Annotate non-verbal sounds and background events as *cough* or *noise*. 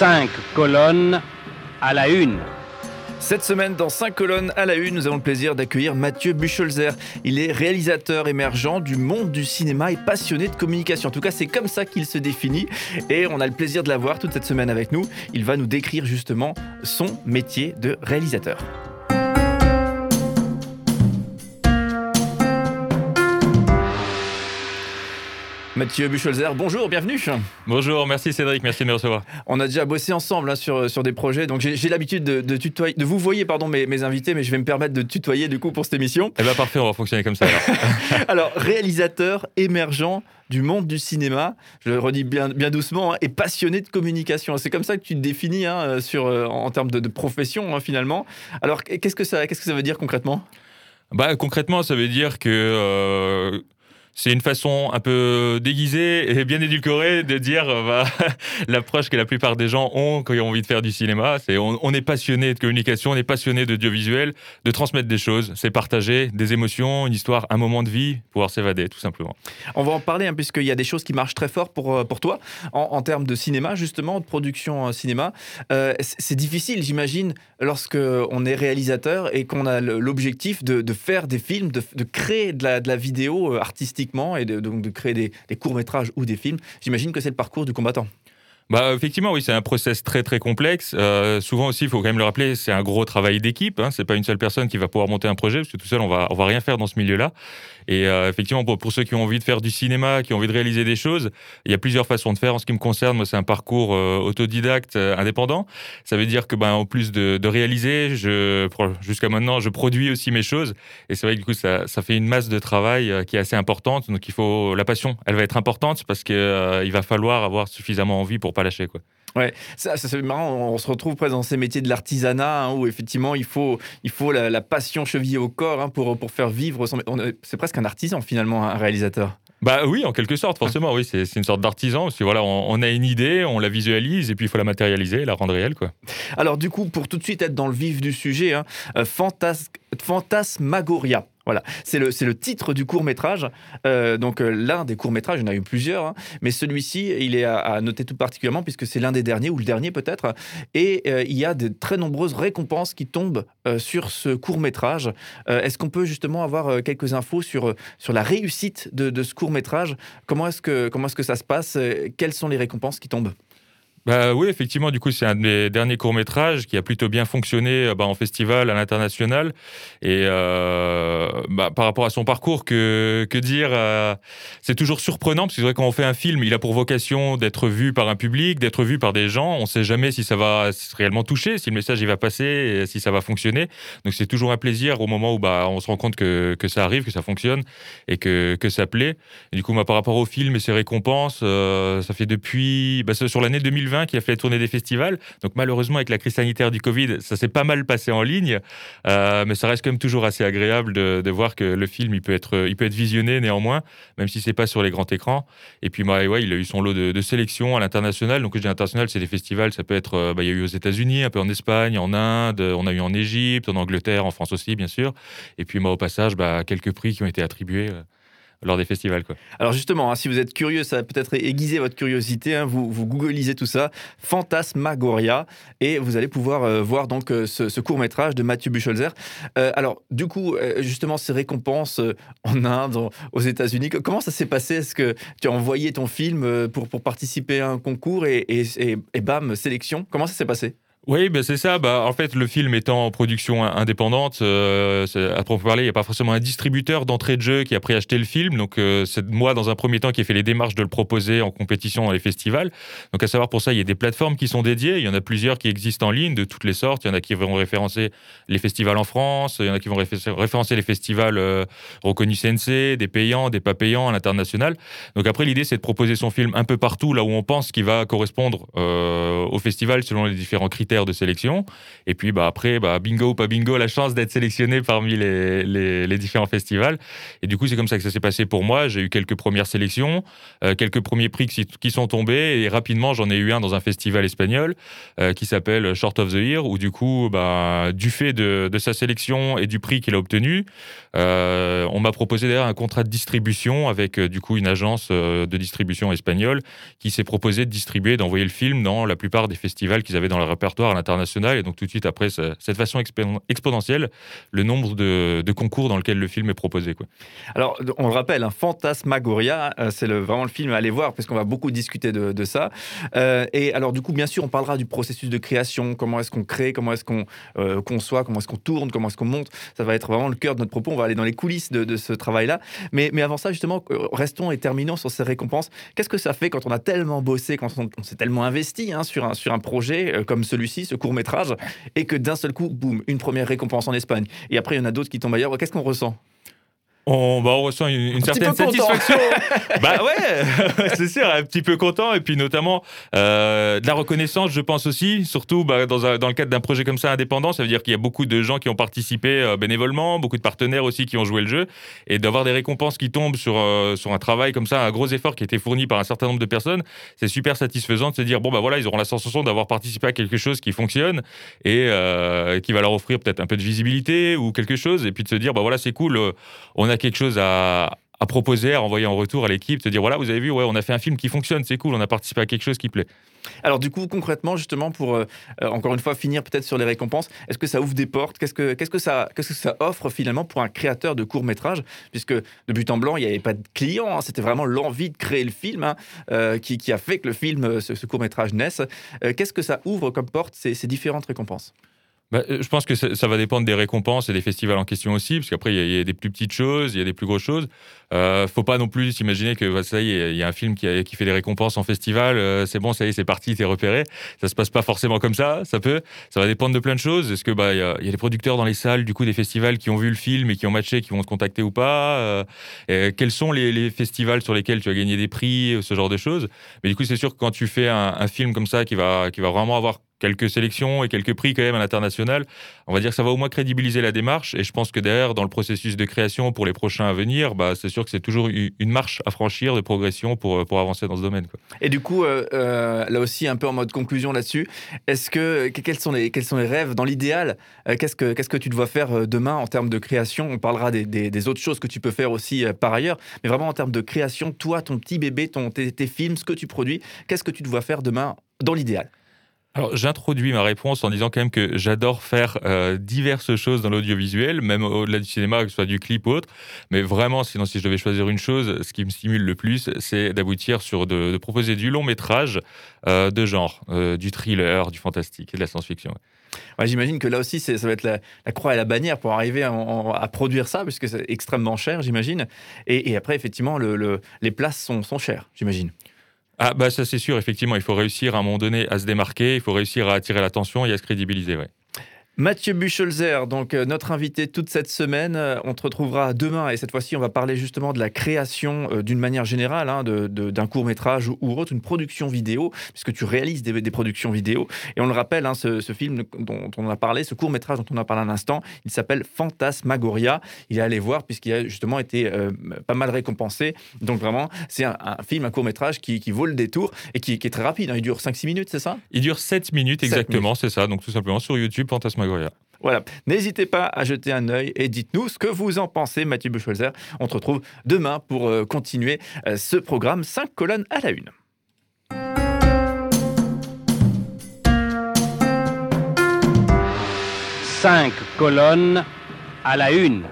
5 colonnes à la une. Cette semaine, dans 5 colonnes à la une, nous avons le plaisir d'accueillir Mathieu Bucholzer. Il est réalisateur émergent du monde du cinéma et passionné de communication. En tout cas, c'est comme ça qu'il se définit. Et on a le plaisir de l'avoir toute cette semaine avec nous. Il va nous décrire justement son métier de réalisateur. Mathieu Bucholzer, bonjour, bienvenue. Bonjour, merci Cédric, merci de me recevoir. On a déjà bossé ensemble hein, sur, sur des projets, donc j'ai l'habitude de, de, tutoyer, de vous voyez pardon, mes, mes, invités, mais je vais me permettre de tutoyer du coup pour cette émission. Eh bien parfait, on va fonctionner comme ça alors. *laughs* alors, réalisateur émergent du monde du cinéma, je le redis bien, bien doucement, hein, et passionné de communication. C'est comme ça que tu te définis hein, sur, euh, en termes de, de profession finalement. Alors, qu'est-ce que ça, qu'est-ce que ça veut dire concrètement? Bah, concrètement, ça veut dire que euh, c'est une façon un peu déguisée et bien édulcorée de dire euh, bah, *laughs* l'approche que la plupart des gens ont quand ils ont envie de faire du cinéma. On, est passionné de communication, on est passionné d'audiovisuel, de transmettre des choses, c'est partager des émotions, une histoire, un moment de vie, pouvoir s'évader, tout simplement. On va en parler hein, puisqu'il y a des choses qui marchent très fort pour, euh, toi en, termes de cinéma, justement, de production euh, cinéma. c'est difficile, j'imagine, lorsque on est réalisateur et qu'on a l'objectif de, faire des films, de, créer de la vidéo artistique et donc de créer des, des courts-métrages ou des films, j'imagine que c'est le parcours du combattant. Bah, effectivement, oui, c'est un process très très complexe. Euh, souvent aussi, il faut quand même le rappeler, c'est un gros travail d'équipe. Hein. C'est pas une seule personne qui va pouvoir monter un projet, parce que tout seul, on va on va rien faire dans ce milieu-là. Et euh, effectivement, pour, pour, ceux qui ont envie de faire du cinéma, qui ont envie de réaliser des choses, il y a plusieurs façons de faire. En ce qui me concerne, moi, c'est un parcours euh, autodidacte, euh, indépendant. Ça veut dire que, ben, en plus de, de réaliser, jusqu'à maintenant, je produis aussi mes choses. Et c'est vrai que du coup, ça, ça fait une masse de travail qui est assez importante. Donc, il faut la passion, elle va être importante parce que il va falloir avoir suffisamment envie pour pas lâcher. Quoi. Ouais, ça, ça c'est marrant. On se retrouve presque dans ces métiers de l'artisanat hein, où effectivement il faut, il faut la, passion chevillée au corps hein, pour, pour faire vivre. C'est presque un artisan finalement, un réalisateur. Bah oui, en quelque sorte, forcément, oui, c'est une sorte d'artisan. Parce voilà, on, a une idée, on la visualise et puis il faut la matérialiser, la rendre réelle, quoi. Alors du coup, pour tout de suite être dans le vif du sujet, hein, euh, Fantasmagoria. Voilà, c'est le, le, titre du court métrage. Euh, donc euh, l'un des courts métrages, il y en a eu plusieurs, hein, mais celui-ci, il est à, noter tout particulièrement puisque c'est l'un des derniers ou le dernier peut-être. Et euh, il y a de très nombreuses récompenses qui tombent sur ce court métrage. est-ce qu'on peut justement avoir quelques infos sur, sur la réussite de, de ce court métrage Comment comment est-ce que ça se passe? Quelles sont les récompenses qui tombent? Bah oui, effectivement, du coup, c'est un des derniers courts-métrages qui a plutôt bien fonctionné euh, bah, en festival, à l'international. Et euh, bah, par rapport à son parcours, que, dire euh, C'est toujours surprenant, parce que c'est vrai quand on fait un film, il a pour vocation d'être vu par un public, d'être vu par des gens. On ne sait jamais si ça va réellement toucher, si le message il va passer, si ça va fonctionner. Donc c'est toujours un plaisir au moment où bah, on se rend compte que, ça arrive, que ça fonctionne, et que, que ça plaît. Et du coup, par rapport au film et ses récompenses, ça fait depuis... Bah, sur l'année 2020, qui a fait tourner des festivals. Donc malheureusement, avec la crise sanitaire du Covid, ça s'est pas mal passé en ligne, euh, mais ça reste quand même toujours assez agréable de, voir que le film, il peut être, il peut être visionné néanmoins, même si c'est pas sur les grands écrans. Et puis, bah, ouais, il a eu son lot de, sélections à l'international. Donc, je dis international, c'est des festivals, ça peut être, euh, bah, il y a eu aux États-Unis, un peu en Espagne, en Inde, on a eu en Égypte, en Angleterre, en France aussi, bien sûr. Et puis, moi, au passage, bah, quelques prix qui ont été attribués. Euh, lors des festivals. Quoi. Alors justement, hein, si vous êtes curieux, ça va peut-être aiguiser votre curiosité. Hein, vous, vous googlisez tout ça, Fantasmagoria, et vous allez pouvoir euh, voir donc euh, ce, court métrage de Mathieu Bucholzer. Euh, alors du coup, justement, ces récompenses en Inde, aux États-Unis, comment ça s'est passé? Est-ce que tu as envoyé ton film pour, participer à un concours et bam, sélection? Comment ça s'est passé? Oui, ben c'est ça. Bah, en fait, le film étant en production indépendante, euh, à propos parler, il n'y a pas forcément un distributeur d'entrée de jeu qui a préacheté le film. Donc, euh, c'est moi, dans un premier temps, qui ai fait les démarches de le proposer en compétition dans les festivals. Donc, à savoir, pour ça, il y a des plateformes qui sont dédiées. Il y en a plusieurs qui existent en ligne de toutes les sortes. Il y en a qui vont référencer les festivals en France. Il y en a qui vont référencer les festivals euh, reconnus CNC, des payants, des pas payants à l'international. Donc, après, l'idée, c'est de proposer son film un peu partout, là où on pense qu'il va correspondre au festival selon les différents critères de sélection. Et puis bah, après, bah, bingo ou pas bingo, la chance d'être sélectionné parmi les, les, différents festivals. Et du coup, c'est comme ça que ça s'est passé pour moi. J'ai eu quelques premières sélections, euh, quelques premiers prix qui, sont tombés. Et rapidement, j'en ai eu un dans un festival espagnol euh, qui s'appelle Short of the Year, où du coup, bah, du fait de, de, sa sélection et du prix qu'il a obtenu, euh, on m'a proposé d'ailleurs un contrat de distribution avec du coup une agence de distribution espagnole qui s'est proposé de distribuer, d'envoyer le film dans la plupart des festivals qu'ils avaient dans leur répertoire à l'international. Et donc tout de suite après, cette façon exponentielle, le nombre de, concours dans lesquels le film est proposé. Alors, on le rappelle, hein, Fantasmagoria, euh, c'est vraiment le film à aller voir, parce qu'on va beaucoup discuter de, ça. Euh, et alors, du coup, bien sûr, on parlera du processus de création, comment est-ce qu'on crée, comment est-ce qu'on euh, conçoit, comment est-ce qu'on tourne, comment est-ce qu'on monte? Ça va être vraiment le cœur de notre propos. On va aller dans les coulisses de, ce travail-là. Mais, avant ça, justement, restons et terminons sur ces récompenses. Qu'est-ce que ça fait quand on a tellement bossé, quand on, s'est tellement investi hein, sur un projet comme celui-ci, ce court métrage, et que d'un seul coup, boum, une première récompense en Espagne. Et après, il y en a d'autres qui tombent ailleurs. Qu'est-ce qu'on ressent? On, bah, on ressent une, certaine satisfaction. *laughs* bah ouais, *laughs* c'est sûr, un petit peu content. Et puis notamment euh, de la reconnaissance, je pense aussi, surtout bah, dans, dans, le cadre d'un projet comme ça indépendant. Ça veut dire qu'il y a beaucoup de gens qui ont participé euh, bénévolement, beaucoup de partenaires aussi qui ont joué le jeu. Et d'avoir des récompenses qui tombent sur, euh, sur un travail comme ça, un gros effort qui a été fourni par un certain nombre de personnes, c'est super satisfaisant de se dire, bon, bah voilà, ils auront la sensation d'avoir participé à quelque chose qui fonctionne et qui va leur offrir peut-être un peu de visibilité ou quelque chose. Et puis de se dire, bah voilà, c'est cool, on a quelque chose à, proposer, à envoyer en retour à l'équipe, te dire voilà, vous avez vu, ouais, on a fait un film qui fonctionne, c'est cool, on a participé à quelque chose qui plaît. Alors du coup, concrètement, justement, pour euh, euh, encore une fois finir peut-être sur les récompenses, est-ce que ça ouvre des portes? Qu'est-ce que qu'est-ce que ça que ça offre finalement pour un créateur de court métrage Puisque de but en blanc, il n'y avait pas de client, hein, c'était vraiment l'envie de créer le film hein, euh, qui, qui, a fait que le film, ce, court métrage naisse. qu'est-ce que ça ouvre comme porte ces différentes récompenses? Bah, euh, je pense que ça, va dépendre des récompenses et des festivals en question aussi, parce qu'après, il y, a des plus petites choses, il y a des plus grosses choses. Euh, faut pas non plus s'imaginer que bah, ça y est, il y a un film qui, qui fait des récompenses en festival, euh, c'est bon, ça y est, c'est parti, t'es repéré. Ça se passe pas forcément comme ça, ça peut. Ça va dépendre de plein de choses. Est-ce que bah il y, a des producteurs dans les salles, du coup, des festivals qui ont vu le film et qui ont matché, qui vont te contacter ou pas euh, Quels sont les, festivals sur lesquels tu as gagné des prix, ce genre de choses Mais du coup, c'est sûr que quand tu fais un, un film comme ça qui va, qui va vraiment avoir quelques sélections et quelques prix quand même à l'international, on va dire que ça va au moins crédibiliser la démarche. Et je pense que derrière, dans le processus de création pour les prochains à venir, bah, c'est sûr que c'est toujours une marche à franchir de progression pour, pour avancer dans ce domaine. Quoi. Et du coup, euh, euh, là aussi, un peu en mode conclusion là-dessus, est-ce que quels sont les, quels sont les rêves dans l'idéal? Euh, qu'est-ce, que, que tu dois faire demain en termes de création? On parlera des, des, autres choses que tu peux faire aussi par ailleurs, mais vraiment en termes de création, toi, ton petit bébé, ton, tes, tes films, ce que tu produis, qu'est-ce que tu dois faire demain dans l'idéal? Alors, j'introduis ma réponse en disant quand même que j'adore faire euh, diverses choses dans l'audiovisuel, même au-delà du cinéma, que ce soit du clip ou autre. Mais vraiment, sinon, si je devais choisir une chose, ce qui me stimule le plus, c'est d'aboutir sur de, proposer du long métrage euh, de genre, euh, du thriller, du fantastique et de la science-fiction. J'imagine que là aussi, ça va être la, croix et la bannière pour arriver à, produire ça, puisque c'est extrêmement cher, j'imagine. Et, après, effectivement, le, les places sont chères, j'imagine. Ah bah ça c'est sûr, effectivement, il faut réussir à un moment donné à se démarquer, il faut réussir à attirer l'attention et à se crédibiliser. Ouais. Mathieu Bucholzer, donc euh, notre invité toute cette semaine. Euh, on te retrouvera demain et cette fois-ci, on va parler justement de la création euh, d'une manière générale hein, d'un court métrage ou, autre, une production vidéo, puisque tu réalises des, productions vidéo. Et on le rappelle, hein, ce, film dont, on a parlé, ce court métrage dont on a parlé un instant, il s'appelle Fantasmagoria. Il est allé voir puisqu'il a justement été pas mal récompensé. Donc vraiment, c'est un, film, un court métrage qui, vaut le détour et qui, est très rapide. Hein. Il dure 5-6 minutes, c'est ça? Il dure 7 minutes exactement, c'est ça. Donc tout simplement sur YouTube, Fantasmagoria. Voilà, n'hésitez pas à jeter un œil et dites-nous ce que vous en pensez, Mathieu Buchholzer. On se retrouve demain pour euh, continuer euh, ce programme 5 colonnes à la une. 5 colonnes à la une.